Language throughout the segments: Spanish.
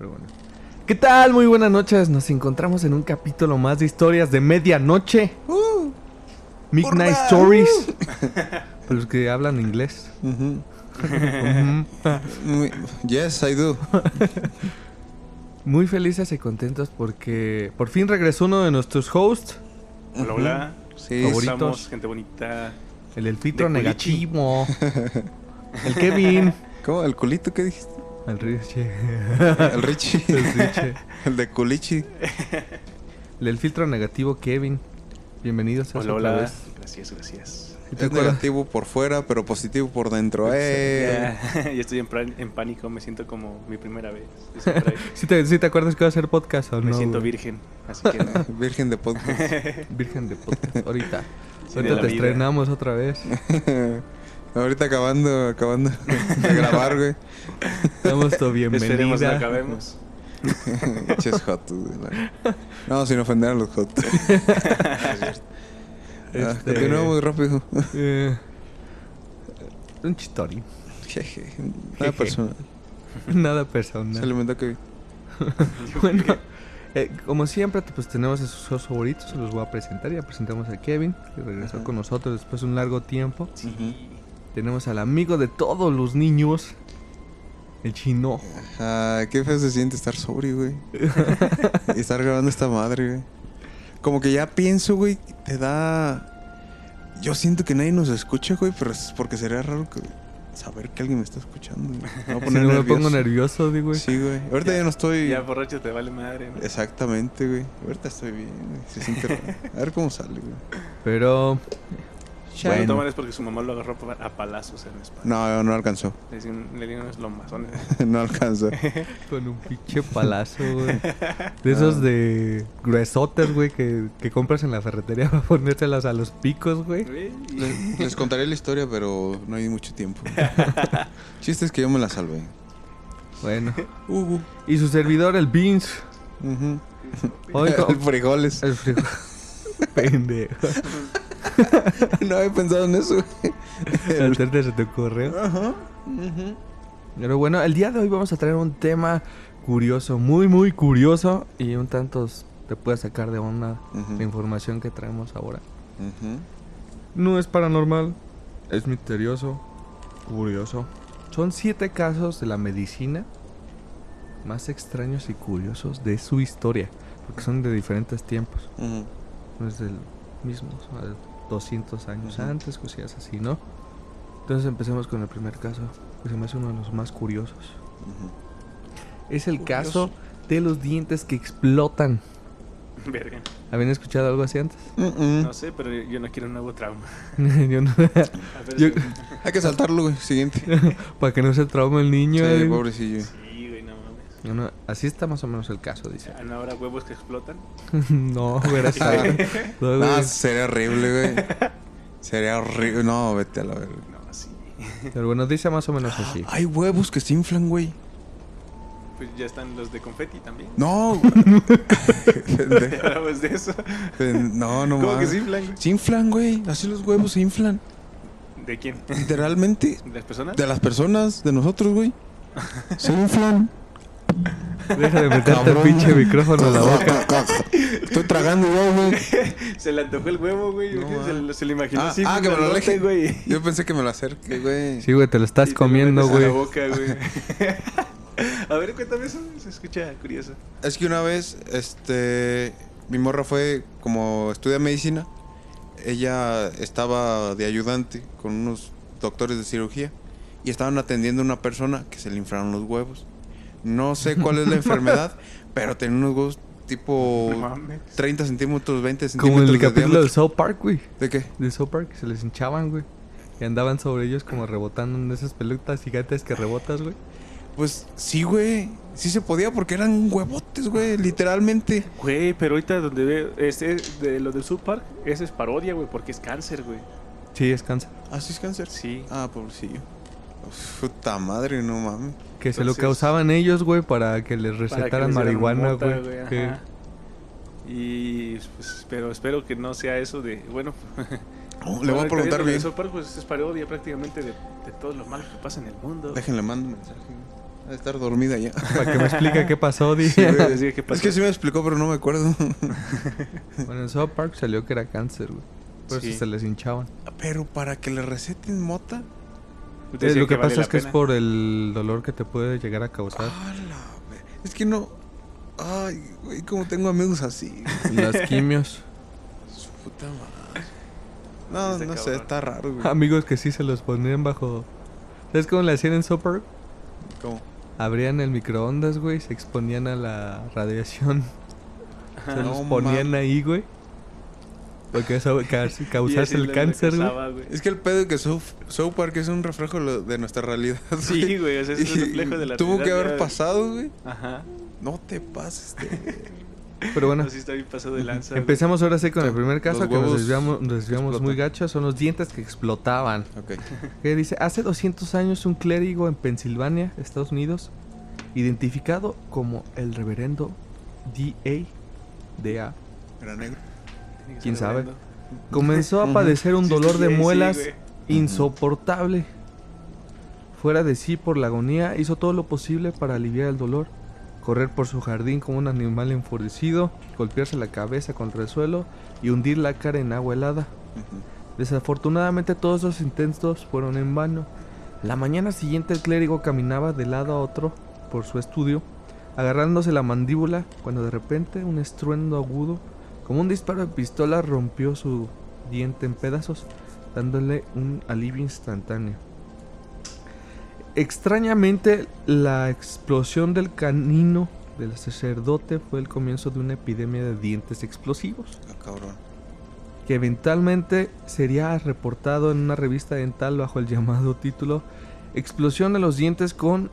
Pero bueno. ¿Qué tal? Muy buenas noches. Nos encontramos en un capítulo más de historias de medianoche. Midnight Stories. Para los que hablan inglés. Muy- Yes, I do. Muy felices y contentos porque por fin regresó uno de nuestros hosts, Hola, hola. Sí, Favoritos. Estamos, gente bonita. el culichi. negativo. el Kevin. ¿Cómo? ¿El culito qué dijiste? El Richie. El Richie. El Richie. El de culichi. El filtro negativo Kevin. Bienvenidos a Hola, hola. vez. Gracias, gracias. ¿Sí ¿Te Es acuerdas? negativo por fuera, pero positivo por dentro. ¡Eh! Ya, ya estoy en, en pánico, me siento como mi primera vez. ¿Sí te, sí te acuerdas que iba a hacer podcast o no? me siento virgen, así que no. Virgen de podcast. Virgen de podcast. Ahorita. Sí, Ahorita te vida. estrenamos otra vez. Ahorita acabando, acabando de grabar, güey. Damos tu Esperemos que bienvenida. acabemos. Ches hot, No, sin ofender a los hot. Ah, Este- Continúa muy rápido. Eh, un chistori. Jeje. Una persona. Nada Se personal. alimentó que. Bueno, eh, como siempre, pues tenemos a sus shows favoritos. Se los voy a presentar. Ya presentamos a Kevin, que regresó Ajá. con nosotros después de un largo tiempo. Sí. Tenemos al amigo de todos los niños, el chino. Ah, qué feo se siente estar sobrio, güey. y estar grabando esta madre, güey. Como que ya pienso, güey, te da. Yo siento que nadie nos escucha, güey, pero es porque sería raro que saber que alguien me está escuchando. güey. Me voy a poner me pongo nervioso, digo. Sí, güey. Ahorita ya no estoy. Ya borracho te vale madre, ¿no? Exactamente, güey. Ahorita estoy bien, güey. Se siente raro. A ver cómo sale, güey. Pero Bueno. Bueno. tomar es porque su mamá lo agarró a palazos en la espalda. No, no alcanzó. Le dieron, le dieron unos lomazones. no alcanzó. con un pinche palazo, güey. De esos de gruesotes, güey, que, que compras en la ferretería para ponérselas a los picos, güey. Les, les contaré la historia, pero no hay mucho tiempo. Chiste es que yo me la salvé. Bueno. Uh, Y su servidor, el Beans. Hoy co- El frijoles. el frijol. Pendejo. no había pensado en eso. terte se te ocurrió. Ajá. Pero bueno, el día de hoy vamos a traer un tema curioso, muy, muy curioso. Y un tanto te puede sacar de onda la información que traemos ahora. No es paranormal, es misterioso, curioso. Son siete casos de la medicina más extraños y curiosos de su historia, porque son de diferentes tiempos. No es del mismo, o sea, 200 años Ujú. antes, cosillas así, ¿no? Entonces empecemos con el primer caso, que se me hace uno de los más curiosos. Ujú. Es el Curioso. caso de los dientes que explotan. Verga. ¿Habían escuchado algo así antes? Mm-mm. No sé, pero yo no quiero un nuevo trauma. Yo no- Yo-. Hay que saltarlo, güey. Siguiente. para que no se trauma el niño. Sí, eh. pobrecillo. Sí, así está más o menos el caso, dice. ¿Han ahora huevos que explotan? no, güey, así. No. No, sería horrible, güey. Sería horrible. No, vete a la verga. No, sí. Pero bueno, dice más o menos así. Hay huevos que se inflan, güey. Pues ya están los de confeti también. No. Hablamos de eso. No, no ¿Cómo que mames. se inflan, güey? Se inflan, güey. Así los huevos se inflan. ¿De quién? Literalmente. ¿De las personas? De las personas, de nosotros, güey. Se inflan. Deja de meterte el Cabrón. pinche micrófono en la boca. Estoy tragando yo, güey. Se le antojó el huevo, güey. No, se, lo- se lo imaginó Ah, así. ah, que me lo aleje. güey. Yo pensé que me lo acerque, güey. Sí, güey, te lo estás Y comiendo, a la güey. boca, güey. A ver, cuéntame eso. Se escucha curioso. Es que una vez, este, mi morra fue como estudia medicina. Ella estaba de ayudante con unos doctores de cirugía y estaban atendiendo a una persona que se le inflaron los huevos. No sé cuál es la enfermedad, pero tenía unos huevos tipo No mames. 30 centímetros, 20 Como centímetros en el de capítulo de diámetro. South Park, güey. ¿De qué? De South Park, se les hinchaban, güey. Y andaban sobre ellos como rebotando en esas pelotas gigantes que rebotas, güey. Pues sí, güey. Sí se podía porque eran huevotes, güey. Literalmente. Güey, pero ahorita donde veo este de lo del South Park, ese es parodia, güey, porque es cáncer, güey. Sí, es cáncer. ¿Ah, sí es cáncer? Sí. Ah, pobrecillo. Puta madre, no mames. Que se lo causaban ellos, güey, para que les Para que recetaran marihuana, güey. Sí. Y pues, pero espero que no sea eso de, bueno, Oh, le voy a preguntar bien. el South Park, pues es parodia prácticamente de, de todo lo malo que pasa en el mundo. Déjenle mando un mensaje. Ha de estar dormida ya. Para que me explique qué pasó, di. Sí, güey, decía, ¿qué Es que sí me explicó, pero no me acuerdo. bueno, en South Park salió que era cáncer, güey. Por Sí. eso se les hinchaban. pero para que le receten mota. Lo que, vale pasa es que es por el dolor que te puede llegar a causar. Ah, Es que no. Ay, güey, como tengo amigos así. Las quimios. Su puta madre. No, no sé, está raro, güey. Amigos que sí se los ponían bajo. ¿Sabes cómo le hacían en Park? ¿Cómo? Abrían el microondas, güey, se exponían a la radiación. Se No los ponían ahí, güey. Porque eso ca- Y causase el cáncer, güey. Es que el pedo de que South, South Park es un reflejo de lo- nuestra realidad. Sí, güey, o sea, es un reflejo de la Tuvo que realidad, haber ya. pasado, güey. Ajá. No te pases de. Pero bueno, Así está bien pasado de lanza. güey. empezamos ahora sí con el primer caso que nos desviamos, nos desviamos muy gachos. Son los dientes que explotaban. Ok. Que dice, hace 200 años un clérigo en Pensilvania, Estados Unidos, identificado como el reverendo D.A. D.A. Era negro. ¿Quién sabe? Comenzó a padecer un dolor de muelas insoportable. Fuera de sí por la agonía, hizo todo lo posible para aliviar el dolor. Correr por su jardín como un animal enfurecido, golpearse la cabeza contra el suelo y hundir la cara en agua helada. Desafortunadamente todos los intentos fueron en vano. La mañana siguiente el clérigo caminaba de lado a otro por su estudio, agarrándose la mandíbula, cuando de repente un estruendo agudo, como un disparo de pistola, rompió su diente en pedazos, dándole un alivio instantáneo. Extrañamente, la explosión del canino del sacerdote fue el comienzo de una epidemia de dientes explosivos Ah, cabrón. que eventualmente sería reportado en una revista dental bajo el llamado título Explosión de los dientes con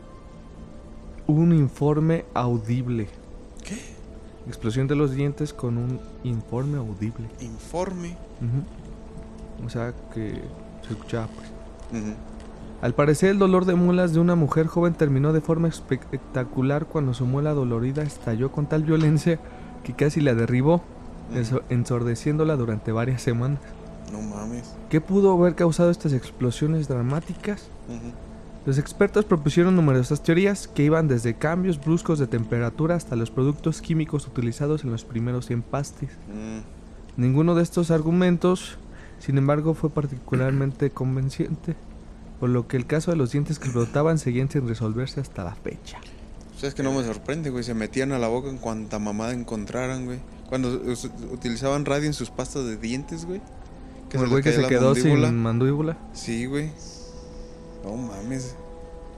un informe audible. Explosión de los dientes con un informe audible. Informe. O sea que se escuchaba pues. Al parecer el dolor de muelas de una mujer joven terminó de forma espectacular cuando su muela dolorida estalló con tal violencia que casi la derribó, enso- ensordeciéndola durante varias semanas. No mames. ¿Qué pudo haber causado estas explosiones dramáticas? Ujú. Los expertos propusieron numerosas teorías que iban desde cambios bruscos de temperatura hasta los productos químicos utilizados en los primeros empastes. Mm. Ninguno de estos argumentos, sin embargo, fue particularmente convenciente, por lo que el caso de los dientes que explotaban seguían sin resolverse hasta la fecha. O sea, es que no me sorprende, güey. Se metían a la boca en cuanta mamada encontraran, güey. Cuando utilizaban radio en sus pastas de dientes, güey. Como el güey que se quedó mandíbula. sin mandíbula. Sí, güey. No mames.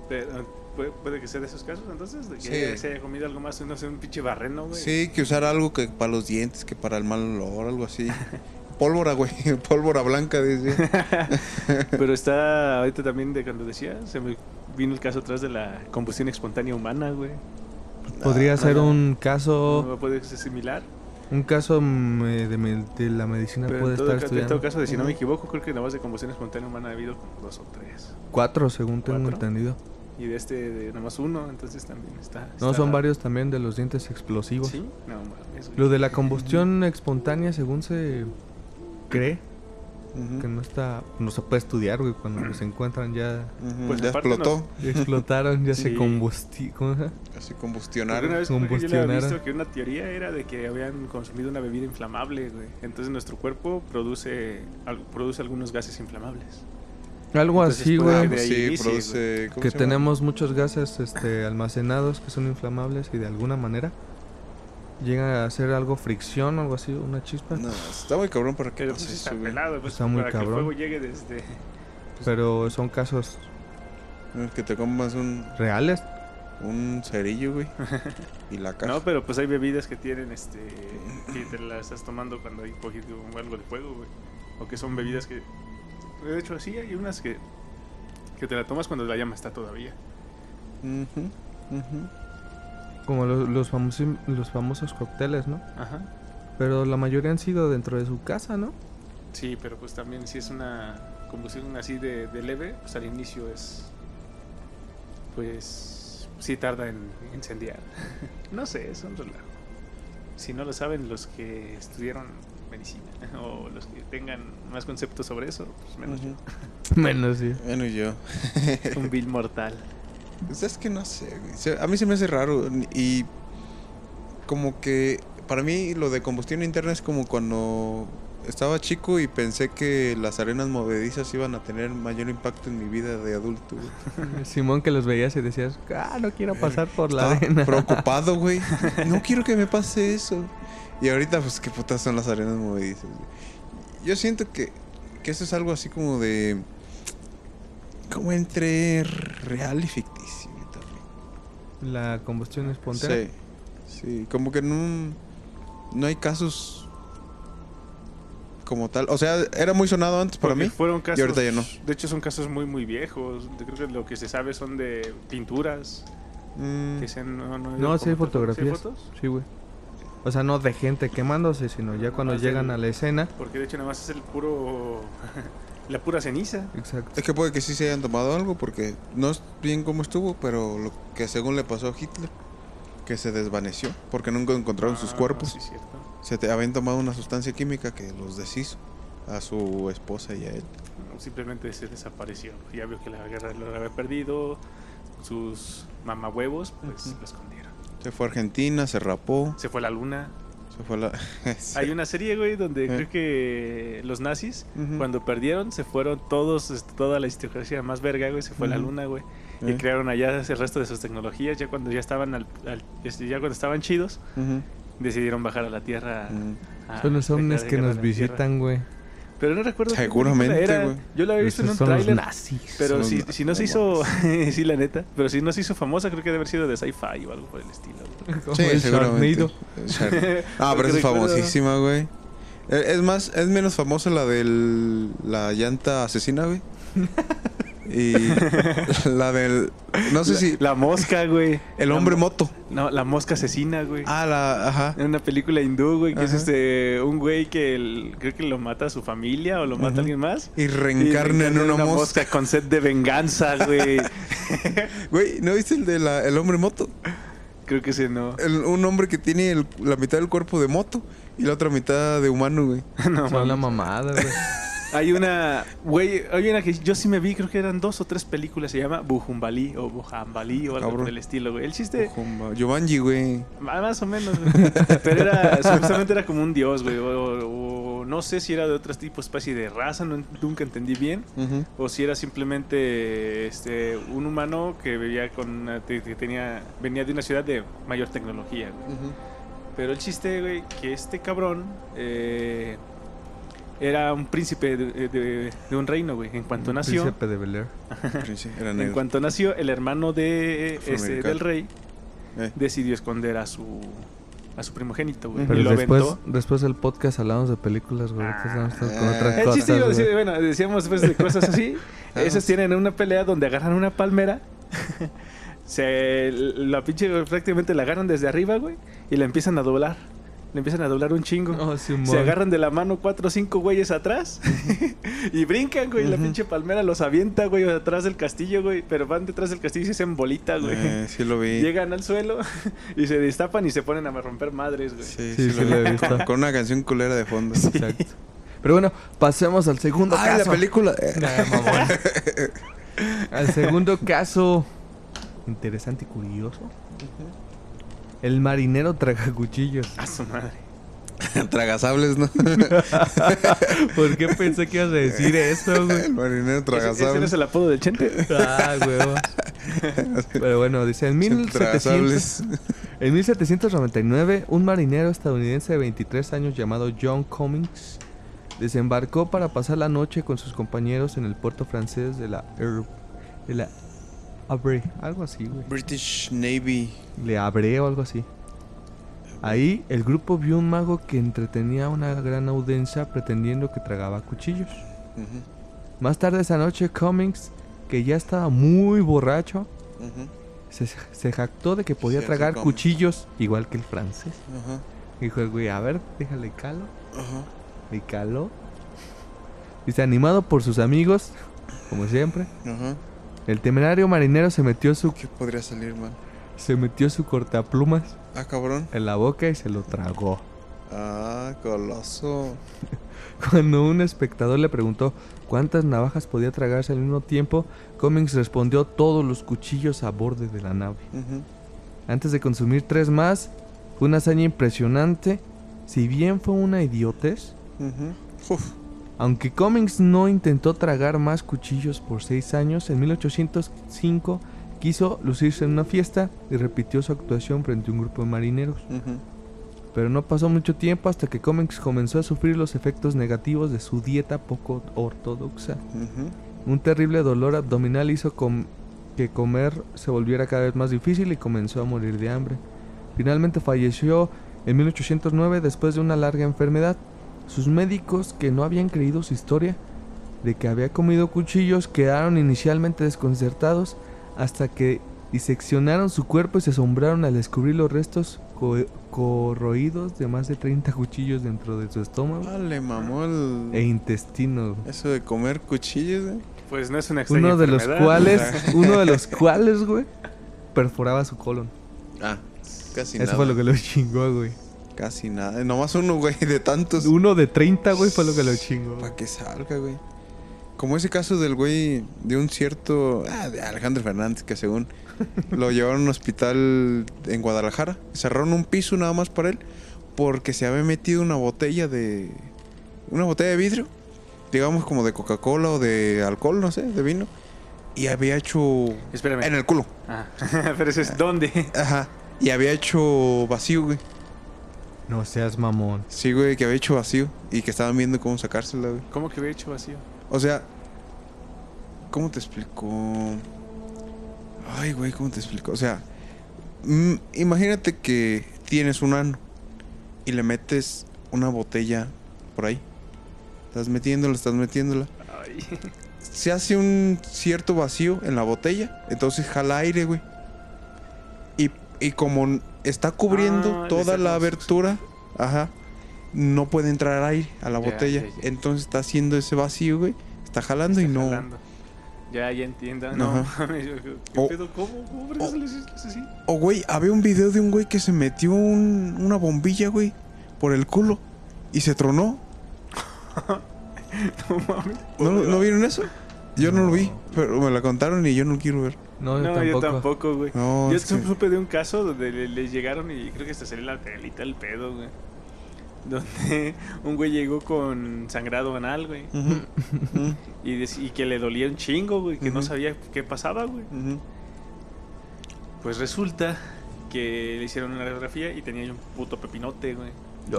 Pe- ah, Puede, puede que sea de esos casos, entonces, de que Sí. se haya comido algo más, no sé, un pinche barreno, güey. Sí, que usar algo que para los dientes, que para el mal olor, algo así. Pólvora, güey. Pólvora blanca, dice. Pero está, ahorita también de cuando decía, se me vino el caso atrás de la combustión espontánea humana, güey. Podría Ah, ser no. un caso, ¿No puede ser similar? Un caso mm, eh, de, de la medicina Pero puede en, todo, estar ca- en estudiando. todo caso, de si no me equivoco, creo que más de combustión espontánea humana ha habido dos o tres. Cuatro, según tengo ¿Cuatro? entendido. Y de este, de nada más uno, entonces también está. No, está- son varios también de los dientes explosivos. ¿Sí? No güey. Lo de la combustión espontánea, según se cree, Que no está, no se puede estudiar, güey, cuando se encuentran ya, Pues ya explotó. ya explotaron, ya se combusti, ¿cómo se combustionaron. una vez que yo le había combustionaron. visto que una teoría era de que habían consumido una bebida inflamable, güey. Entonces nuestro cuerpo produce, produce algunos gases inflamables. Algo Entonces así, puede güey. sí, produce. ¿cómo Que tenemos muchos gases este, almacenados que son inflamables y de alguna manera llega a hacer algo fricción o algo así, una chispa. No, está muy cabrón para que Pero pues está pelado, pues, Está muy para que el fuego llegue desde... Pero son casos Que te comas un, reales. un cerillo, güey. Y la caja. No, pero pues hay bebidas que tienen, este, que te las estás tomando cuando hay cogido algo de fuego, güey. O que son bebidas que De hecho, sí, hay unas que, que te la tomas cuando la llama está todavía. Ujú, ujú. Como los, los, famosos, los famosos cócteles, ¿no? Ajá. Pero la mayoría han sido dentro de su casa, ¿no? Sí, pero pues también si es una combustión así de, de leve, pues al inicio es... Pues sí tarda en incendiar. no sé, es un relajo. Si no lo saben los que estudiaron medicina o los que tengan más conceptos sobre eso, pues menos Ujú. Menos, sí. Yo. yo. Un vil mortal. Pues es que no sé, güey. A mí se me hace raro. Y como que para mí lo de combustión interna es como cuando estaba chico y pensé que las arenas movedizas iban a tener mayor impacto en mi vida de adulto. güey. Simón que los veías y decías, ah, no quiero pasar por la Estaba arena. preocupado, güey. No quiero que me pase eso. Y ahorita, pues, qué putas son las arenas movedizas. güey? Yo siento que, que eso es algo así como de. Como entre real y ficticio también. La combustión espontánea. Sí, sí, como que no, no hay casos como tal. O sea, era muy sonado antes para Porque mí. Fueron casos, y ahorita ya no. De hecho, son casos muy, muy viejos. Yo creo que lo que se sabe son de pinturas. Mm, Que se han- no, no, No, sí hay fotografías. ¿Sí hay fotos? Sí, güey. O sea, no de gente quemándose, sino ya cuando Más llegan a la escena. Porque de hecho, nada más es el puro. La pura ceniza. Exacto. es que puede que sí se hayan tomado algo porque no es bien cómo estuvo, pero lo que según le pasó a Hitler, que se desvaneció porque nunca encontraron sus Ah, cuerpos. Sí, cierto. Se te habían tomado una sustancia química que los deshizo a su esposa y a él. No, Simplemente se desapareció. Ya vio que la guerra lo había perdido. Sus mamahuevos, pues Ujú. lo escondieron. Se fue a Argentina, se rapó, Se fue a la luna. Se fue a la... Sí. Hay una serie, güey, donde Eh. creo que los nazis, cuando perdieron, se fueron todos, este, toda la aristocracia más verga, güey, se fue a la luna, güey. Y Eh. crearon allá el resto de sus tecnologías. Ya cuando ya estaban al, al- este, ya cuando estaban chidos, decidieron bajar a la tierra. a Son los ovnis declarar que nos visitan, güey. Pero no recuerdo. Seguramente, era. güey. Yo la había visto en un tráiler. nazis. Pero si, si no se hizo, sí, la neta, pero si no se hizo famosa, creo que debe haber sido de sci-fi o algo por el estilo. Como Sí, el seguramente. Ah, pero es famosísima, güey. Eh, Es más, es menos famosa la del la llanta asesina, güey. Y la del no sé si La mosca, güey. el La hombre mo- moto. No, la mosca asesina, güey. Ah, la ajá. En una película hindú, güey, que es este un güey que el- creo que lo mata a su familia o lo mata a alguien más. Y Y reencarna en una, mosca. con sed de venganza, güey. Güey, ¿no viste el de la el hombre moto? creo que ese no. El- un hombre que tiene el- la mitad del cuerpo de moto y la otra mitad de humano, güey. no Son la mames. mamada, güey. Hay una, güey, hay una que yo sí me vi, creo que eran dos o tres películas, se llama Bujumbalí o Bujambalí o algo Cabrón. por el estilo, güey. El chiste, Ojomba. Giovanni, güey. Más o menos, güey. Pero era, supuestamente era como un dios, güey. O, o no sé si era de otro tipo, especie de raza, no, nunca entendí bien. Ujú. O si era simplemente este, un humano que vivía con una- que tenía, venía de una ciudad de mayor tecnología, güey. Pero el chiste, güey, que este cabrón eh, era un príncipe de, de- de un reino, güey. En cuanto nació, Príncipe de Bel Air. Era en cuanto nació, el hermano de Afroamericano. del rey Eh. decidió esconder a su a su primogénito, güey. Pero y lo después, aventó. después del podcast hablamos de películas, güey. Ah. con otras El El chiste cosas, iba a decir, bueno, decíamos después de cosas así. Ah. Esos tienen una pelea donde agarran una palmera. se la pinche prácticamente la agarran desde arriba, güey, y la empiezan a doblar. Le empiezan a doblar un chingo. Oh. Se agarran de la mano cuatro o cinco güeyes atrás y brincan, güey. La pinche palmera los avienta, güey, atrás del castillo, güey. Pero van detrás del castillo y se hacen bolita, güey. Eh, sí lo vi. Llegan al suelo y se destapan y se ponen a romper madres, güey. Sí, Sí, sí, sí lo lo vi. he visto. Con, con una canción culera de fondo. Exacto. Pero bueno, pasemos al segundo Ah, caso. la película. Al segundo caso. Interesante y curioso. El marinero traga cuchillos. A su madre. Tragasables, ¿no? ¿Por qué pensé que ibas a decir eso, güey? El marinero ¿Ese, ese no tragasables. es el apodo del Chente? Ah, huevo. Pero bueno, dice en 1700, Tragasables. en 1799 un marinero estadounidense de 23 años llamado John Cummings desembarcó para pasar la noche con sus compañeros en el puerto francés de la Her- de la Havre, algo así, güey. British Navy. Le Havre o algo así. Ahí el grupo vio un mago que entretenía a una gran audiencia pretendiendo que tragaba cuchillos. Más tarde esa noche, Cummings, que ya estaba muy borracho, se, se jactó de que podía Cierto, tragar Cummings. cuchillos igual que el francés. Ajá. Dijo el güey, a ver, déjale calo. Ajá. Y. Dice, animado por sus amigos, como siempre, Ajá. El temerario marinero se metió su, ¿Qué podría salir mal? se metió su cortaplumas Ah, cabrón. en la boca y se lo tragó. Ah, coloso. Cuando un espectador le preguntó cuántas navajas podía tragarse al mismo tiempo, Cummings respondió todos los cuchillos a borde de la nave. Antes de consumir tres más, fue una hazaña impresionante. Si bien fue una idiotez, Ujú. Uf. Aunque Cummings no intentó tragar más cuchillos por seis años, en 1805 quiso lucirse en una fiesta y repitió su actuación frente a un grupo de marineros. Pero no pasó mucho tiempo hasta que Cummings comenzó a sufrir los efectos negativos de su dieta poco ortodoxa. Un terrible dolor abdominal hizo com- que comer se volviera cada vez más difícil y comenzó a morir de hambre. Finalmente falleció en 1809 después de una larga enfermedad. Sus médicos, que no habían creído su historia de que había comido cuchillos, quedaron inicialmente desconcertados hasta que diseccionaron su cuerpo y se asombraron al descubrir los restos co- corroídos de más de 30 cuchillos dentro de su estómago Vale, mamó el... e intestino. Eso de comer cuchillos, eh. Pues no es una extraña Uno de los cuales, uno de los cuales, güey, perforaba su colon. Ah, casi Eso nada. fue lo que lo chingó, güey. Casi nada. Nomás uno, güey, de tantos. Uno de 30, güey, fue lo que lo chingó. Para que salga, güey. Como ese caso del güey de un cierto. Ah, de Alejandro Fernández, que según lo llevaron a un hospital en Guadalajara. Cerraron un piso nada más para él. Porque se había metido una botella de. Una botella de vidrio. Digamos como de Coca-Cola o de alcohol, no sé, de vino. Y había hecho. Espérame. En el culo. Ah, pero eso es dónde. Ajá. Y había hecho vacío, güey. No seas mamón. Sí, güey, que había hecho vacío. Y que estaban viendo cómo sacársela, güey. ¿Cómo que había hecho vacío? O sea, ¿cómo te explico? Ay, güey, ¿cómo te explico? O sea, mm, imagínate que tienes un ano y le metes una botella por ahí. Estás metiéndola, estás metiéndola. Ay. Se hace un cierto vacío en la botella, entonces jala aire, güey. Y, y como está cubriendo Ah, toda la abertura, ajá, no puede entrar aire a la Ya, botella. ya, ya. Entonces está haciendo ese vacío, güey. Está jalando y no. jalando. Ya, ya entiendo. No, ¿qué O- pedo? ¿Cómo? ¿Cómo o- así? O, güey, había un video de un güey que se metió un- una bombilla, güey, por el culo y se tronó. No mames. ¿No, ¿no vieron eso? Yo no lo vi, pero me la contaron y yo no quiero ver. No, yo No, tampoco. yo tampoco, güey. No, yo es que- supe de un caso donde le, le llegaron y creo que hasta salió la telita el pedo, güey. Donde un güey llegó con sangrado anal, güey. Y, que le dolía un chingo, güey. Que no sabía qué pasaba, güey. Pues resulta que le hicieron una radiografía y tenía un puto pepinote, güey.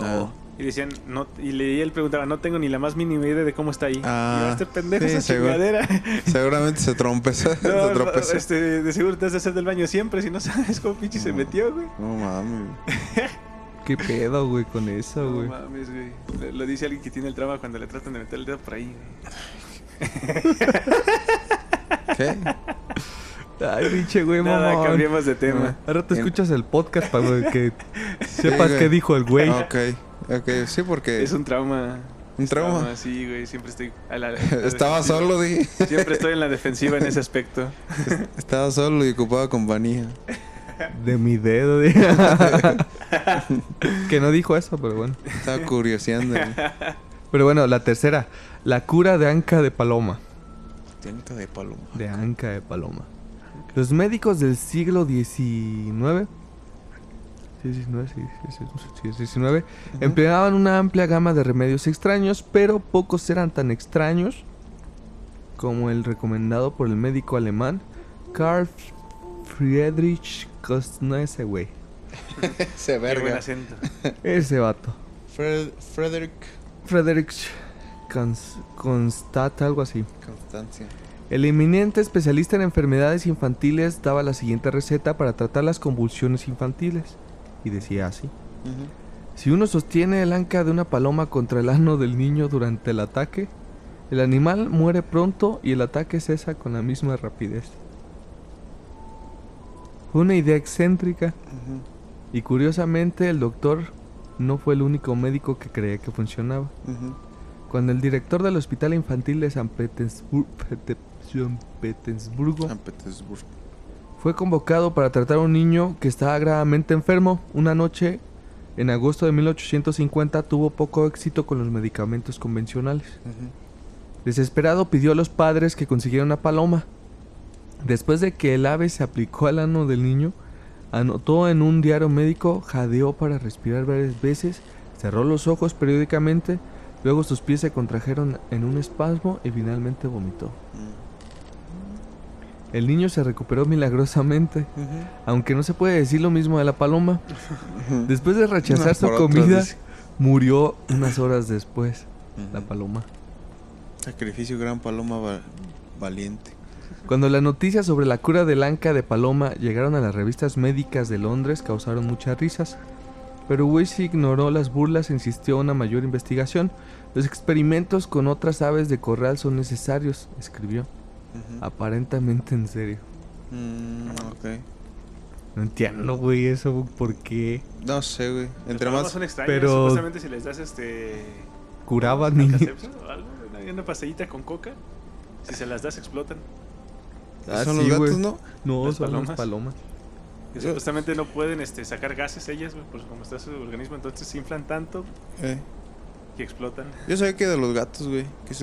Ah. Y decían, no, y, le, y él preguntaba, no tengo ni la más mínima idea de cómo está ahí. Ah, y este pendejo sí, esa seguro. chingadera. Seguramente se trompezó. se No, no, tropezó. este, de seguro te has de hacer del baño siempre si no sabes cómo pinche se No. metió, güey. No mames. ¿Qué pedo, güey, con eso, No güey? mames, güey. Lo, lo dice alguien que tiene el trauma cuando le tratan de meter el dedo por ahí, güey. ¿Qué? Ay, pinche güey, Nada, mamón. cambiemos de tema. Ahora te escuchas el podcast para que sepas güey. qué dijo el güey. Ok, ok. Sí, porque Es un trauma. un trauma. Sí, güey. Siempre estoy. a la- a la Estaba defensiva. solo, dije. Siempre estoy en la defensiva en ese aspecto. Estaba solo y ocupaba compañía. De mi dedo. de- que no dijo eso, pero bueno. Estaba curioseando. güey. Pero bueno, la tercera. La cura de anca de paloma. Tinta de paloma. De anca de paloma. Los médicos del siglo XIX. Sí, 19, sí, sí, sí, sí, 19, empleaban una amplia gama de remedios extraños, pero pocos eran tan extraños como el recomendado por el médico alemán Karl Friedrich Kostnese, güey. Se Qué buen verga. acento. Ese vato. Fred- Frederick Cons- Constata, algo así. Constancia. El eminente especialista en enfermedades infantiles daba la siguiente receta para tratar las convulsiones infantiles. Y decía así. Si uno sostiene el anca de una paloma contra el ano del niño durante el ataque, El animal muere pronto y el ataque cesa con la misma rapidez. Fue una idea excéntrica y curiosamente el doctor no fue el único médico que creía que funcionaba. Cuando el director del Hospital Infantil de San Petersburgo San Petersburgo. Fue convocado para tratar a un niño que estaba gravemente enfermo, una noche en agosto de 1850 tuvo poco éxito con los medicamentos convencionales. Desesperado pidió a los padres que consiguieran una paloma. Después de que el ave se aplicó al ano del niño, anotó en un diario médico, jadeó para respirar varias veces, cerró los ojos periódicamente, luego sus pies se contrajeron en un espasmo y finalmente vomitó. Mm. El niño se recuperó milagrosamente, aunque no se puede decir lo mismo de la paloma. Después de rechazar No, su comida, murió unas horas después, la paloma. Sacrificio gran paloma va- valiente. Cuando la noticia sobre la cura del anca de paloma llegaron a las revistas médicas de Londres, causaron muchas risas. Pero Weiss ignoró las burlas e insistió en una mayor investigación. Los experimentos con otras aves de corral son necesarios, escribió, Aparentemente en serio. Mm, ok. No entiendo, güey, eso, ¿por qué? No sé, güey. Los Entre palomas más. son extraños. pero- Supuestamente si les das este. Curaban niños. Una, una pastillita con coca. Si se las das, explotan. Ah, son sí, los gatos, ¿no? No, Las son palomas. las palomas. Y Yo- supuestamente no pueden este, sacar gases ellas, güey, por como está su organismo. Entonces se inflan tanto Eh. que explotan. Yo sabía que de los gatos, güey. Que se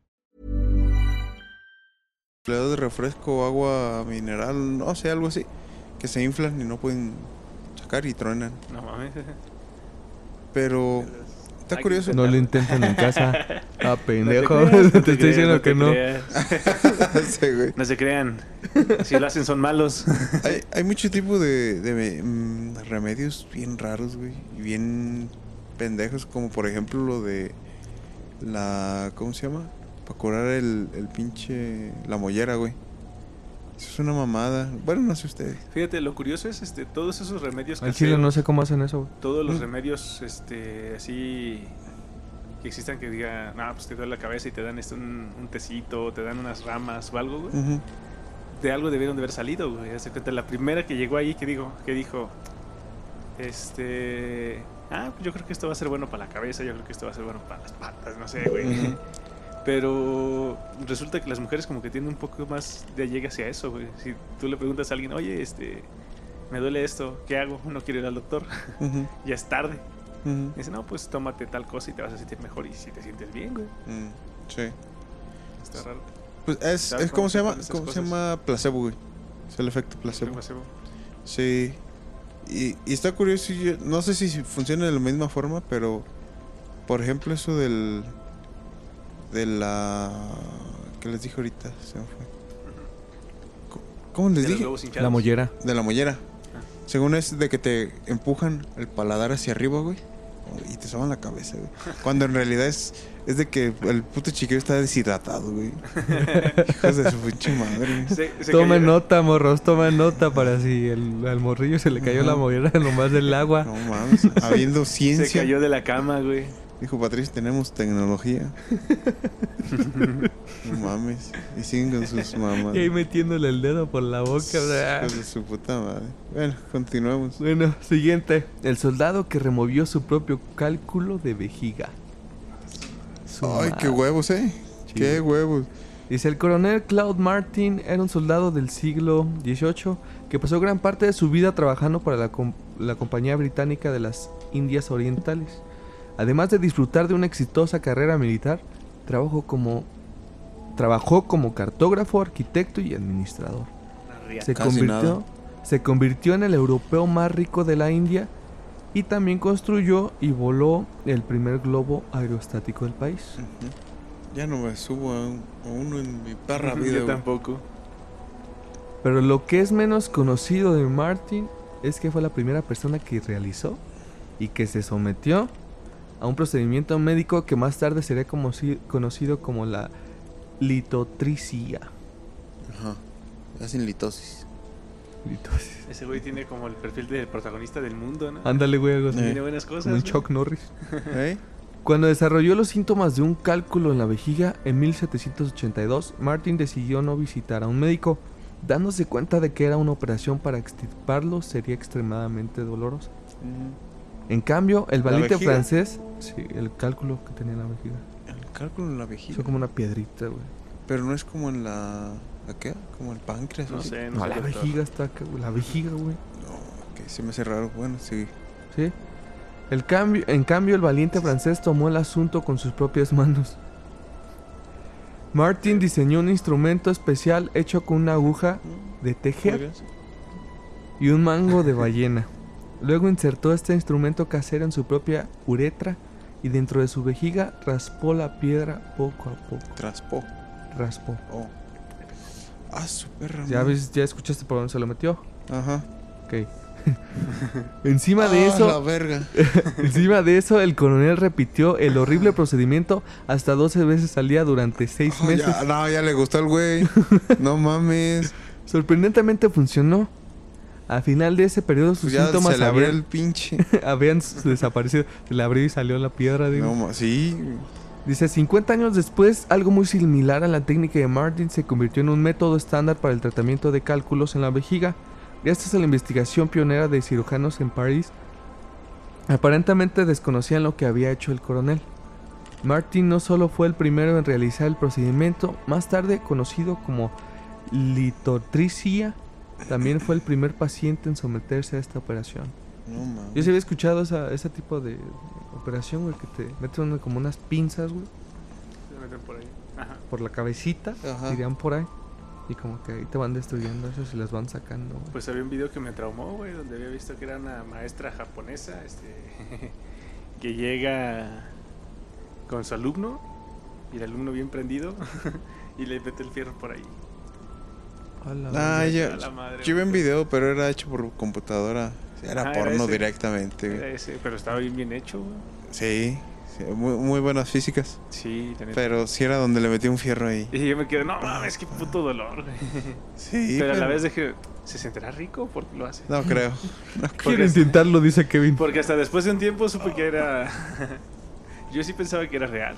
De refresco agua mineral, no sé, algo así, que se inflan y no pueden sacar y truenan. No mames. Pero está Hay curioso. No lo intenten en casa. Ah, No te pendejo. creas, te, no te estoy creas, diciendo no que te no. Sí, güey. No se crean. Si lo hacen son malos. Hay, hay mucho tipo de, de, mm, remedios bien raros, güey, y bien pendejos, como por ejemplo lo de la, ¿cómo se llama? Para curar el, el pinche, la mollera, güey. Eso es una mamada. Bueno, no sé ustedes. Fíjate, lo curioso es este, todos esos remedios Al chile no sé cómo hacen eso, güey. todos los Mm. remedios este así que existan que digan, no, pues te duele la cabeza y te dan este, un, un tecito, te dan unas ramas o algo, güey. De algo debieron de haber salido, güey. Haz de cuenta, la primera que llegó ahí que digo, que dijo, este, ah, pues yo creo que esto va a ser bueno para la cabeza, yo creo que esto va a ser bueno para las patas, no sé, güey. Pero resulta que las mujeres como que tienen un poco más de llega hacia eso, güey. Si tú le preguntas a alguien, oye, este, me duele esto, ¿qué hago? No quiero ir al doctor, ya es tarde. Y dice, no, pues tómate tal cosa y te vas a sentir mejor y si te sientes bien, güey. Mm, Sí. Está raro. Pues es, ¿Sabes es cómo ¿cómo se llama? ¿Cómo se llama? Placebo, güey. Es el efecto placebo. Placebo. Sí. Y, y está curioso, yo no sé si funciona de la misma forma, pero por ejemplo eso del de la que les dije ahorita, se me fue. ¿Cómo les dije? La mollera. De la mollera. Ah. Según es de que te empujan el paladar hacia arriba, güey. Y te soban la cabeza, güey. Cuando en realidad es, es de que el puto chiquillo está deshidratado, güey. Hijos de su pinche madre, güey. Se- se Tomen nota, morros, tomen nota para si el, al morrillo se le cayó Ajá. la mollera nomás del agua. No mames, habiendo Se ciencia. cayó de la cama, güey. Dijo Patricio, tenemos tecnología. No mames. Y siguen con sus mamás. Y ahí metiéndole el dedo por la boca. de su puta madre. Bueno, continuemos. Bueno, siguiente. El soldado que removió su propio cálculo de vejiga. Su Ay, qué huevos, eh. Sí. Qué huevos. Dice, el coronel Claude Martin era un soldado del siglo XVIII que pasó gran parte de su vida trabajando para la, com- la Compañía Británica de las Indias Orientales. Además de disfrutar de una exitosa carrera militar, trabajó como, trabajó como cartógrafo, arquitecto y administrador. Se convirtió, se convirtió en el europeo más rico de la India y también construyó y voló el primer globo aerostático del país. Ya no me subo a, un- a uno en mi perra vida. Yo tampoco. Pero lo que es menos conocido de Martin es que fue la primera persona que realizó y que se sometió a un procedimiento médico que más tarde sería como si- conocido como la litotricia. Ajá. Hacen litosis. Litosis. Ese güey tiene como el perfil del protagonista del mundo, ¿no? Ándale, güey, algo así. Eh. Tiene buenas cosas. Como un ¿no? Chuck Norris. ¿Eh? Cuando desarrolló los síntomas de un cálculo en la vejiga en 1782, Martin decidió no visitar a un médico, dándose cuenta de que era una operación para extirparlo sería extremadamente dolorosa. En cambio, el ¿La valiente francés, sí, el cálculo que tenía en la vejiga, El cálculo en la vejiga. hizo como una piedrita, güey. Pero no es como en la. ¿La qué? Como el páncreas. o No así? sé, no, No, sé la vejiga está acá, güey, la vejiga, güey. No, que se me hace raro. Bueno, sí. ¿Sí? El cambio, en cambio, el valiente francés tomó el asunto con sus propias manos. Martin diseñó un instrumento especial hecho con una aguja de tejer y un mango de ballena. Luego insertó este instrumento casero en su propia uretra y dentro de su vejiga raspó la piedra poco a poco. Traspó. Raspó. Oh. Ah, su perra. ¿Ya, ves, ¿Ya escuchaste por dónde se lo metió? Ajá. Ok. encima de Ah, eso, La verga. encima de eso, el coronel repitió el horrible procedimiento hasta 12 veces al día durante 6 Ah, meses. ya, no, ya le gustó al güey. No mames. Sorprendentemente funcionó. Al final de ese periodo sus ya síntomas se le abrió habían, el pinche. habían desaparecido. Se le abrió y salió la piedra. digo. No, sí. Dice, 50 años después, algo muy similar a la técnica de Martin se convirtió en un método estándar para el tratamiento de cálculos en la vejiga. Gracias a la investigación pionera de cirujanos en París, aparentemente desconocían lo que había hecho el coronel. Martin no solo fue el primero en realizar el procedimiento, más tarde conocido como litotricia, también fue el primer paciente en someterse a esta operación. No mames. Yo sí había escuchado esa, ese tipo de operación, güey, que te meten como unas pinzas, güey, Se meten por ahí. Ajá. por la cabecita, Ajá. irían por ahí. Y como que ahí te van destruyendo eso y las van sacando. güey. Pues había un video que me traumó, güey, donde había visto que era una maestra japonesa, este, que llega con su alumno y el alumno bien prendido y le mete el fierro por ahí. A la Ah. A la madre, Yo vi un video, pero era hecho por computadora. Era era porno ese. directamente, Era ese, pero estaba bien bien hecho, güey. Sí. sí, muy, muy buenas físicas. Sí. Pero sí era donde le metí un fierro ahí. Y yo me quedé, no mames, qué puto dolor. Sí. pero a la vez dije, ¿se sentirá rico? ¿Por qué lo hace? No creo. Quiero intentarlo, dice Kevin. Porque hasta después de un tiempo supe que era... Yo sí pensaba que era real.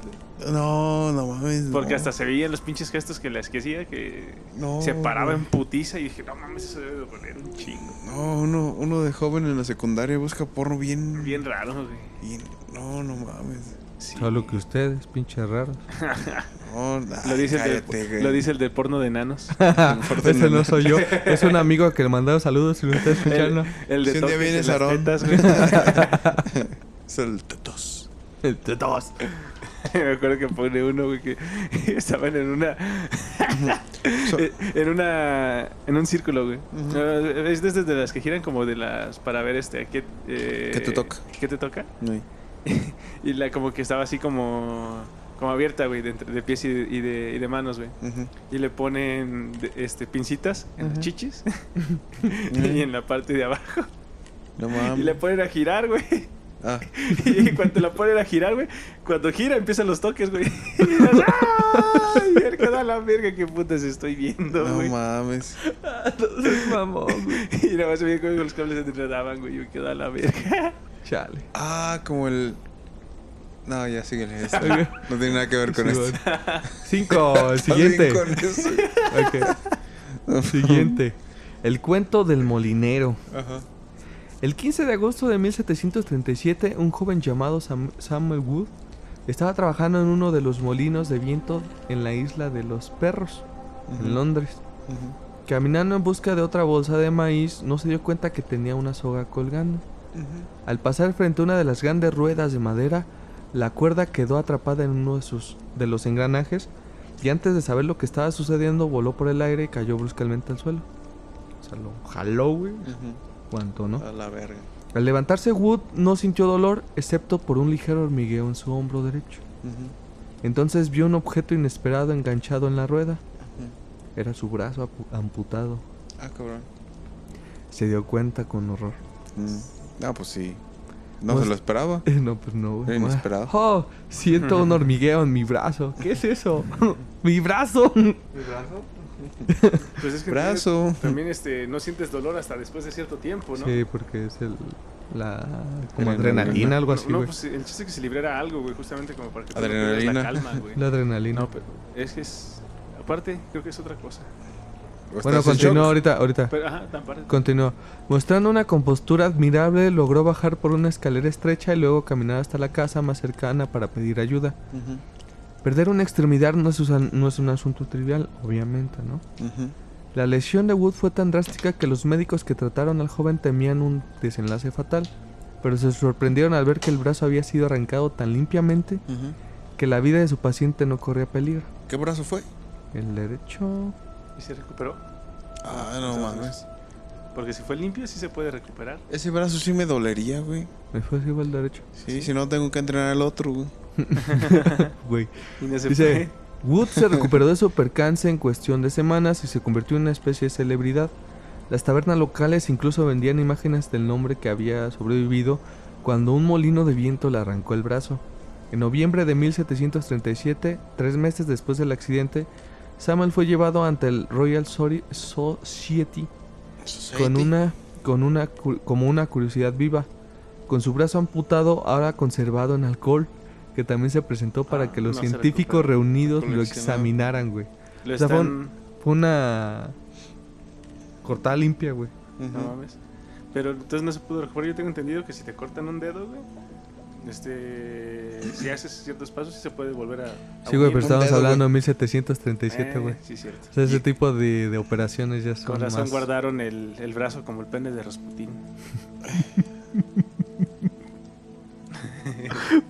No, no mames. Porque no. hasta se veían los pinches gestos que les que hacía, que No, se paraba güey. en putiza y dije, no mames, eso debe de doler un chingo. No, uno, uno de joven en la secundaria busca porno bien. Bien raro, güey. bien- No, no mames. Sí. Solo que ustedes, pinches raros. No, Lo ay, dice, el cállate, del, lo dice el del porno de enanos. Ese no soy yo. Es un amigo que le mandaba saludos si lo está escuchando. El de Si un día vienes, en las Aarón. Es el tetos. De dos. Me acuerdo que pone uno, güey, que estaban en una. en una. En un círculo, güey. Ujú. Eh, Es desde de las que giran como de las. Para ver este. ¿Qué, eh, ¿Qué te toca? ¿Qué te toca? Y la como que estaba así como. Como abierta, güey, de, entre- de pies y de, y de, y de manos, güey. Y le ponen este, pincitas en las chichis y en la parte de abajo. No Y le mames. ponen a girar, güey. Ah, Y cuando la ponen a girar, güey, cuando gira empiezan los toques, güey. Y dices, ¡ay! Verga, da la verga, qué putas estoy viendo, no güey. mames. Entonces, mamón, güey. y nada más se veía como los cables se enredaban, güey. Yo quedé a la verga. Chale. Ah, como el. No, ya síguele. eso. No tiene nada que ver con Sí, esto. Cinco, el siguiente. Con eso. Ok. Siguiente. El cuento del molinero. Ajá. El 15 de agosto de 1737, un joven llamado Sam- Samuel Wood estaba trabajando en uno de los molinos de viento en la isla de los perros, en Londres. Caminando en busca de otra bolsa de maíz, no se dio cuenta que tenía una soga colgando. Al pasar frente a una de las grandes ruedas de madera, la cuerda quedó atrapada en uno de, sus, de los engranajes y antes de saber lo que estaba sucediendo voló por el aire y cayó bruscamente al suelo. O sea, lo jaló, güey. Ujú. ¿Cuánto, no? A la verga. Al levantarse Wood no sintió dolor excepto por un ligero hormigueo en su hombro derecho. Entonces vio un objeto inesperado enganchado en la rueda. Era su brazo amputado. Ah, cabrón. Se dio cuenta con horror. Mm. Ah, pues sí. No Pues- se lo esperaba. Eh, No, pues no. güey. Inesperado. Oh, siento un hormigueo en mi brazo. ¿Qué es eso? mi brazo. Pues es que Brazo. También, también, este, no sientes dolor hasta después de cierto tiempo, ¿no? Sí, porque es el la como Adrenalina. adrenalina, algo así, no, güey. pues el chiste es que se librara algo, güey, justamente como para que Adrenalina. la calma, güey. la adrenalina. No, pero es que es... Aparte, creo que es otra cosa. ¿O bueno, continúa ahorita, ahorita. Pero, ajá. Continuó. Mostrando una compostura admirable, logró bajar por una escalera estrecha y luego caminar hasta la casa más cercana para pedir ayuda. Ujú. Perder una extremidad no es, usan- no es un asunto trivial, obviamente, ¿no? La lesión de Wood fue tan drástica que los médicos que trataron al joven temían un desenlace fatal, pero se sorprendieron al ver que el brazo había sido arrancado tan limpiamente que la vida de su paciente no corría peligro. ¿Qué brazo fue? El derecho... Y se recuperó. Ah, no mames. Porque si fue limpio, sí se puede recuperar. Ese brazo sí me dolería, güey. Me fue así el derecho. Sí, si no tengo que entrenar al otro, güey. Güey. Y no se Dice, Wood se recuperó de su percance en cuestión de semanas y se convirtió en una especie de celebridad. Las tabernas locales incluso vendían imágenes del nombre que había sobrevivido cuando un molino de viento le arrancó el brazo. En noviembre de 1737, tres meses después del accidente, Samuel fue llevado ante el Royal Sori- Society con una, con una, como una curiosidad viva, con su brazo amputado ahora conservado en alcohol, que también se presentó para Ah, que los no científicos reunidos lo examinaran, güey. Lo O sea, fue están... un- Fue una cortada limpia, güey. No mames. Pero entonces no se pudo recuperar. Yo tengo entendido que si te cortan un dedo, güey, este, si haces ciertos pasos, sí se puede volver a. a Sí, güey, pero estábamos dedo, hablando de 1737, Eh, güey. Sí, cierto. O sea, ese tipo de, de operaciones ya son Con razón más... guardaron el, el brazo como el pene de Rasputín.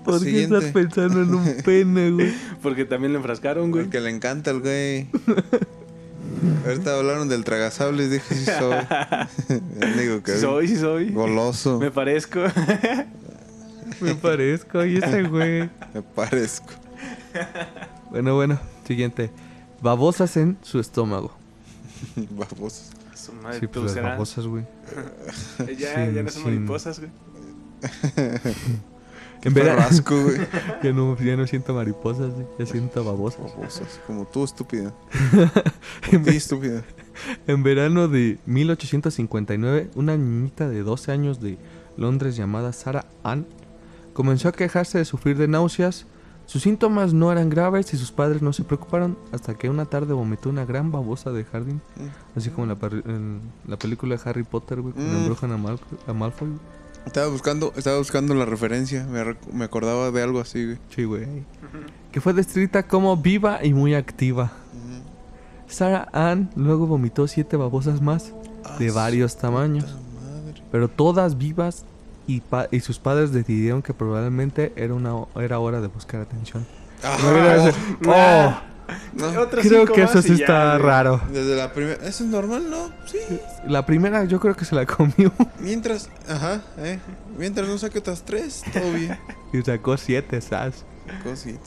¿Por qué Siguiente. estás pensando en un pene, güey? Porque también lo enfrascaron, güey. Porque le encanta el güey. Ahorita hablaron del tragasables, dije sí soy. Digo que Sí soy, sí soy. goloso. Me parezco. Me parezco, y ese güey. Me parezco. Bueno, bueno, siguiente. Babosas en su estómago. Babosos. Su madre, Sí, pues las babosas, güey. Ya, Sin- ya no son sin- mariposas, güey. En verano, güey. ya no, ya no siento mariposas, güey, ya siento babosas. Babosas. Como tú, estúpida. Como ti, estúpida. En verano de 1859, una niñita de 12 años de Londres llamada Sarah Ann comenzó a quejarse de sufrir de náuseas. Sus síntomas no eran graves y sus padres no se preocuparon hasta que una tarde vomitó una gran babosa de jardín, así como en la, en la película de Harry Potter, güey, cuando Mm. embrujan a, Mal- a Malfoy. Estaba buscando, estaba buscando la referencia. Me, me acordaba de algo así, güey. Sí, güey. Que fue descrita como viva y muy activa. Sarah Ann luego vomitó siete babosas más de Ah, varios tamaños. puta madre. pero todas vivas y, pa- y sus padres decidieron que probablemente era una era hora de buscar atención. Ah, Oh, no. Creo que eso sí ya, está güey. raro. Desde la primera. ¿Eso es normal? No. Sí. La primera yo creo que se la comió Mientras. Ajá, eh. Mientras no saque otras tres, todo bien. y sacó siete, ¿sabes? Pinches.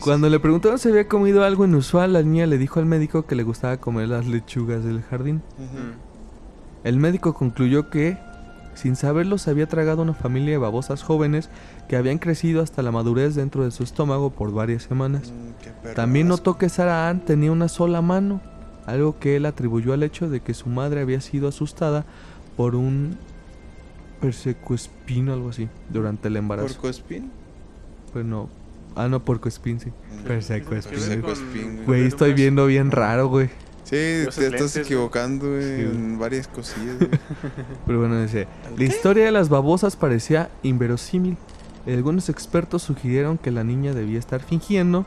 Cuando le preguntaron si había comido algo inusual, la niña le dijo al médico que le gustaba comer las lechugas del jardín. El médico concluyó que, sin saberlo, se había tragado una familia de babosas jóvenes que habían crecido hasta la madurez dentro de su estómago por varias semanas. Mm, También notó que Sarah Ann tenía una sola mano, algo que él atribuyó al hecho de que su madre había sido asustada por un persecuespino, algo así, durante el embarazo. ¿Porcoespín? Pues no. Ah, no, porco espín, sí. Perseco Tiene espín. que ver Perseco con- espín, Güey, estoy unas- viendo bien raro, güey. Sí, te estás lentes, equivocando, güey, en varias cosillas. güey. Pero bueno, dice, la historia de las babosas parecía inverosímil. Algunos expertos sugirieron que la niña debía estar fingiendo.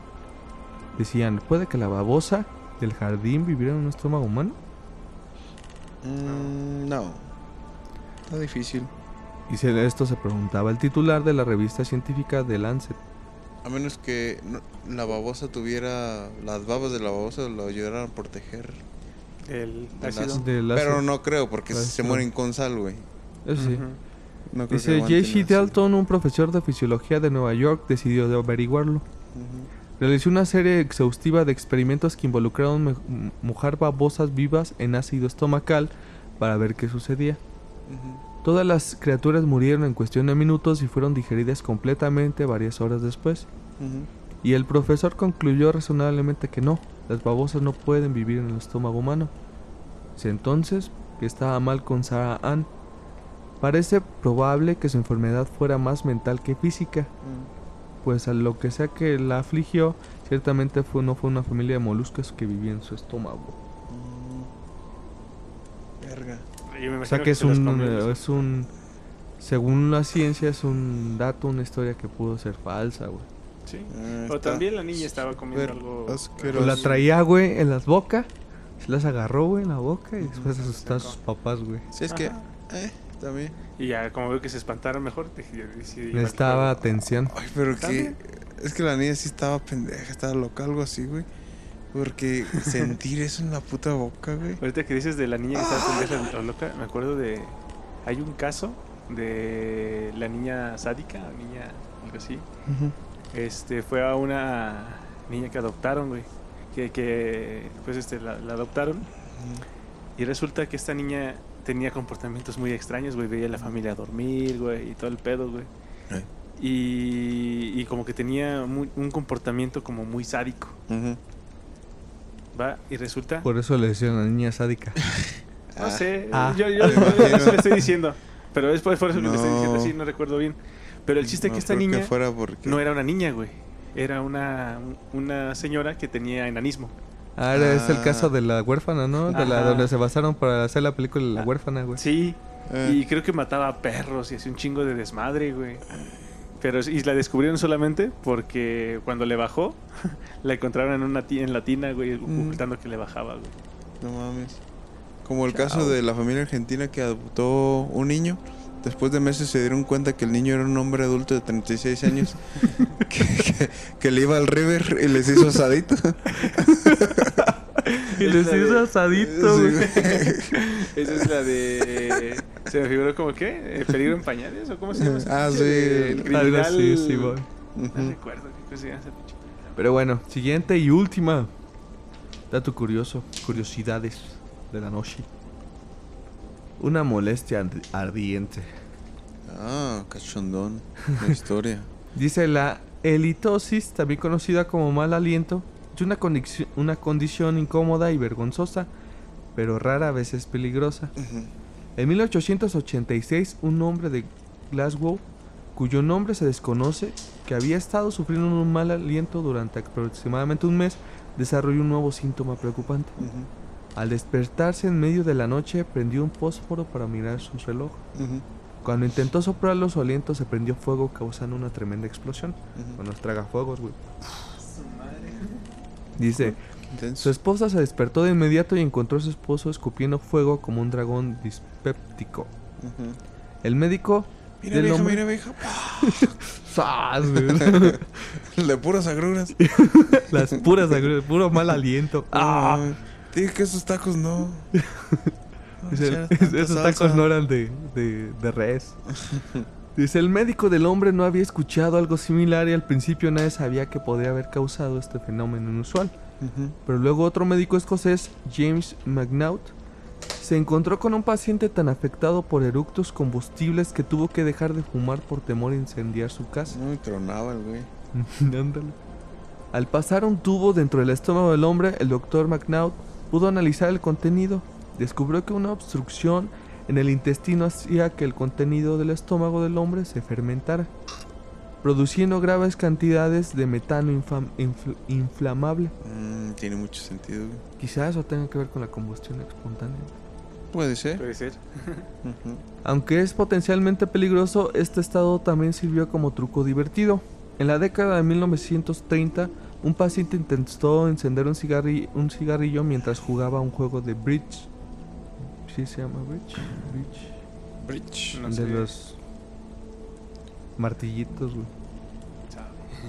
Decían, ¿puede que la babosa del jardín viviera en un estómago humano? Mm, no. Está difícil. Y si esto se preguntaba el titular de la revista científica The Lancet. A menos que no- la babosa tuviera. Las babas de la babosa lo ayudaran a proteger. El Del ácido. Pero no creo, porque Ácido. se mueren con sal, güey. Eso sí. No creo que Dice J.C. Dalton, un profesor de fisiología de Nueva York, decidió de averiguarlo. Realizó una serie exhaustiva de experimentos que involucraron mojar babosas vivas en ácido estomacal para ver qué sucedía. Todas las criaturas murieron en cuestión de minutos y fueron digeridas completamente varias horas después. Y el profesor concluyó razonablemente que no, las babosas no pueden vivir en el estómago humano. Dice entonces que estaba mal con Sarah Ann. Parece probable que su enfermedad fuera más mental que física, Mm. pues a lo que sea que la afligió, ciertamente fue, no fue una familia de moluscos que vivía en su estómago. Yo me O sea que es un, es según la ciencia es un dato, una historia que pudo ser falsa, güey. Sí. Ah, O también la niña estaba comiendo algo. asqueroso. Pues la traía, güey, en las bocas, se las agarró, güey, en la boca y después Ujú. asustó a sus papás, güey. Sí, es que. Eh, también. Y ya, como veo que se espantaron mejor, decidí- decidí Necesitaba atención. Ay, pero que. Es que la niña sí estaba pendeja, estaba loca, algo así, güey. Porque sentir eso en la puta boca, güey. Ahorita que dices de la niña que estaba pendeja o loca, me acuerdo de. Hay un caso de la niña sádica, niña, algo así. Este, fue a una niña que adoptaron, güey. Que, que pues este, la, la adoptaron. Y resulta que esta niña tenía comportamientos muy extraños, güey. Veía a la familia dormir, güey, y todo el pedo, güey. Eh. Y, y como que tenía muy- un comportamiento como muy sádico, Ujú. ¿Va? Y resulta... Por eso le decían a la niña sádica. No Ah. sé, Ah. yo, yo- yo- imagino. eso le estoy diciendo. Pero es por, eso que le estoy diciendo No. así, no recuerdo bien. Pero el chiste es No que esta niña fuera porque... no era una niña, güey. Era una, una señora que tenía enanismo. Ahora es el Ah. caso de la huérfana, ¿no? De la donde se basaron para hacer la película de la Ah. huérfana, güey. Sí, Eh, y creo que mataba a perros y hacía un chingo de desmadre, güey. Pero y la descubrieron solamente porque cuando le bajó, la encontraron en una ti- en la tina, güey, Mm. ocultando que le bajaba, güey. No mames. Como el Chao. caso de la familia argentina que adoptó un niño. Después de meses se dieron cuenta que el niño era un hombre adulto de 36 años. que, que- que le iba al river y les hizo asadito. Y les de- hizo asadito, Sí, güey. Esa es la de se me figuró como qué, ¿El peligro en pañales o cómo se llama? esa Ah, sí. el Algo criminal. así, sí, güey. No recuerdo qué cosa se llama esa pinche. Pero bueno, siguiente y última. Dato curioso, curiosidades de la noche. Una molestia ard- ardiente. Ah, cachondón. La historia. Dice la helitosis, también conocida como mal aliento, es una, una condición incómoda y vergonzosa, pero rara vez es peligrosa. Ujú. En 1886, un hombre de Glasgow, cuyo nombre se desconoce, que había estado sufriendo un mal aliento durante aproximadamente un mes, desarrolló un nuevo síntoma preocupante. Ujú. Al despertarse en medio de la noche, prendió un fósforo para mirar su reloj. Ujú. Cuando intentó soplarlo, su aliento se prendió fuego, causando una tremenda explosión. Ujú. Con los tragafuegos, güey. Dice, su esposa se despertó de inmediato y encontró a su esposo escupiendo fuego como un dragón dispéptico. El médico Mira, del vieja, hombre- mira, vieja. ¡Zas, güey! De puras agruras. Las puras agruras, puro mal aliento. ¡Ah! Ah, Dije que esos tacos no. No esos tacos no eran de, de, de res. Dice, el médico del hombre no había escuchado algo similar y al principio nadie sabía que podría haber causado este fenómeno inusual. Pero luego otro médico escocés, James McNaught, se encontró con un paciente tan afectado por eructos combustibles que tuvo que dejar de fumar por temor a incendiar su casa. No, y tronaba el güey. Ándale. Al pasar un tubo dentro del estómago del hombre, el doctor McNaught pudo analizar el contenido. Descubrió que una obstrucción en el intestino hacía que el contenido del estómago del hombre se fermentara. produciendo graves cantidades de metano infam- infl- inflamable. Mm, tiene mucho sentido, güey. Quizá eso tenga que ver con la combustión espontánea. Puede ser. Puede ser. Aunque es potencialmente peligroso, este estado también sirvió como truco divertido. En la década de 1930, un paciente intentó encender un, cigarri- un cigarrillo mientras jugaba un juego de bridge. ¿Sí se llama bridge? Bridge. Bridge. No de sé. los martillitos, güey.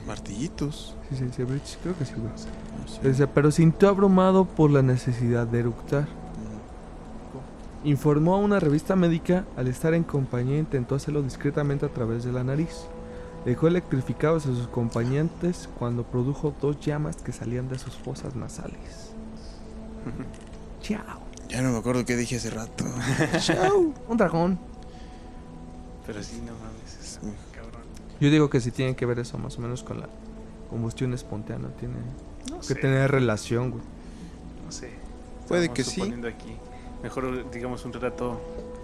Martillitos. Sí, sí, sí, bridge. Creo que sí, güey. No sé. Dice, pero sintió abrumado por la necesidad de eructar. Ujú. Informó a una revista médica, al estar en compañía intentó hacerlo discretamente a través de la nariz. Dejó electrificados a sus acompañantes cuando produjo dos llamas que salían de sus fosas nasales. Chao. Ya no me acuerdo qué dije hace rato. Chao. Un dragón. Pero sí, no mames. Es cabrón. Yo digo que sí tiene que ver eso más o menos con la combustión espontánea. Tiene No que sé. tener relación, güey. No sé. Puede Estamos que sí. aquí. Mejor digamos un relato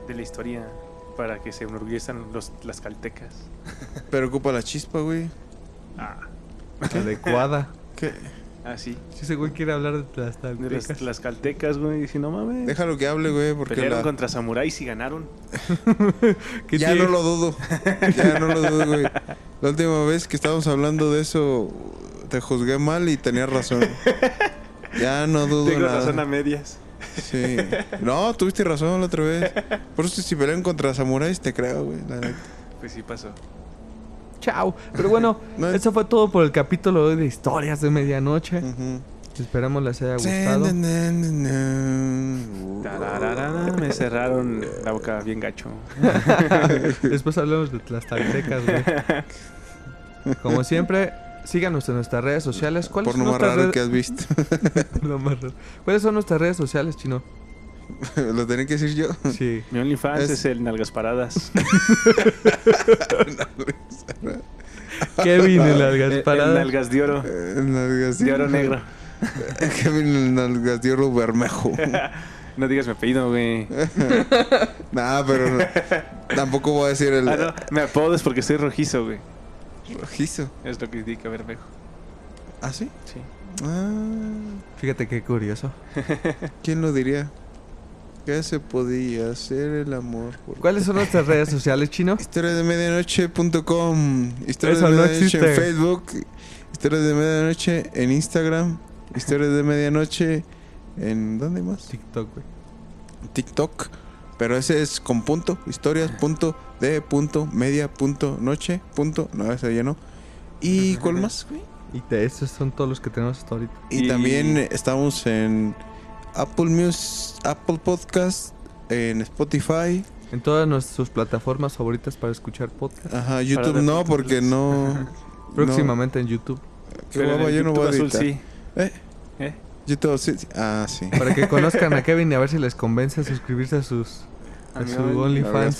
de la historia para que se enorgullezcan los, las caltecas. Pero ocupa la chispa, güey. Ah, Adecuada. ¿Qué? Ah sí. Si ese güey quiere hablar de las De las, taltecas. las caltecas, güey. Y si no mames. Déjalo que hable, güey, porque Pelearon la- contra samuráis y ganaron. ¿Qué ya no lo dudo. Ya no lo dudo, güey. La última vez que estábamos hablando de eso, te juzgué mal y tenías razón. Ya no dudo Tengo nada. razón a medias. Sí. No, tuviste razón la otra vez. Por eso si pelean contra samuráis te creo, güey. la neta. Pues sí pasó. Chao. Pero bueno, No es- eso fue todo por el capítulo de hoy de historias de medianoche. Esperamos les haya gustado. Tarararara, Me cerraron la boca bien gacho. Después hablamos de las taltecas, güey. Como siempre, síganos en nuestras redes sociales. ¿Cuáles Por lo son más nuestras raro que has visto. Lo más raro. ¿Cuáles son nuestras redes sociales, chino? Lo tenía que decir yo. Sí. Mi OnlyFans Es- es... el Nalgas Paradas. Kevin en las El- el gasparadas. Nalgas de oro. Eh, nalgas De oro negro. Kevin el nalgas de oro bermejo. No digas mi apellido, güey. nah, pero no- tampoco voy a decir el Ah, no. Me apodas porque soy rojizo, güey. rojizo. Es lo que indica Bermejo. ¿Ah, sí? Sí. Ah, Fíjate qué curioso. ¿quién lo diría? Que se podía hacer el amor. ¿Cuáles son nuestras redes sociales, chino? Historia de medianoche.com. Historia Eso de no medianoche existe. en Facebook. Historia de medianoche en Instagram. Historia de medianoche en. ¿Dónde más? TikTok, güey. TikTok. Pero ese es con punto. Historias punto de punto media punto noche punto. No, ese ya no. ¿Y cuál más, güey? Y esos son todos los que tenemos hasta ahorita. Y, Y- también estamos en Apple Music, Apple Podcast, en Spotify. En todas nuestras plataformas favoritas para escuchar podcast. Ajá, YouTube no, porque no. Próximamente en YouTube. Qué Pero en guapa, el yo no voy a editar. azul sí. ¿Eh? ¿Eh? YouTube sí. sí. Ah, sí. Para que conozcan a Kevin y a ver si les convence a suscribirse a sus a su Only- OnlyFans.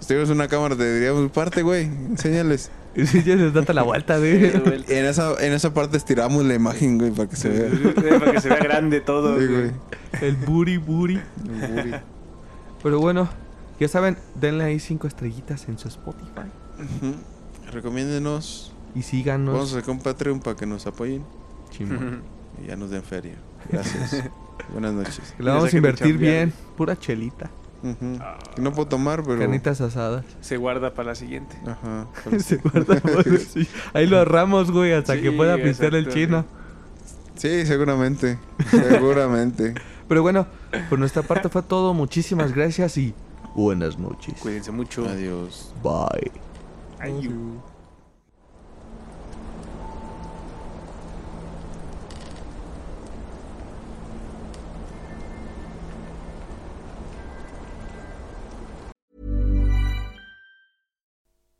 Si tuvieras una cámara, te diríamos, parte, güey. Enséñales. Si ya les date la vuelta, Sí, de güey. En esa, en esa parte estiramos la imagen, güey, para que se vea. Para que se vea grande todo. Sí, güey. güey. El booty booty. El booty. Pero bueno, ya saben, denle ahí cinco estrellitas en su Spotify. Ujú. Recomiéndenos. Y síganos. Vamos a sacar un Patreon para que nos apoyen Chimón. y ya nos den feria. Gracias. Buenas noches. La vamos a invertir bien. Pura chelita. Que No puedo tomar, pero. Carnitas asadas. Se guarda para la siguiente. Ajá. Se guarda por- sí. Ahí lo ahorramos, güey, hasta Sí, que pueda pintar el chino. Sí, seguramente. Seguramente. Pero bueno, por nuestra parte fue todo. Muchísimas gracias y buenas noches. Cuídense mucho. Adiós. Bye. Ay,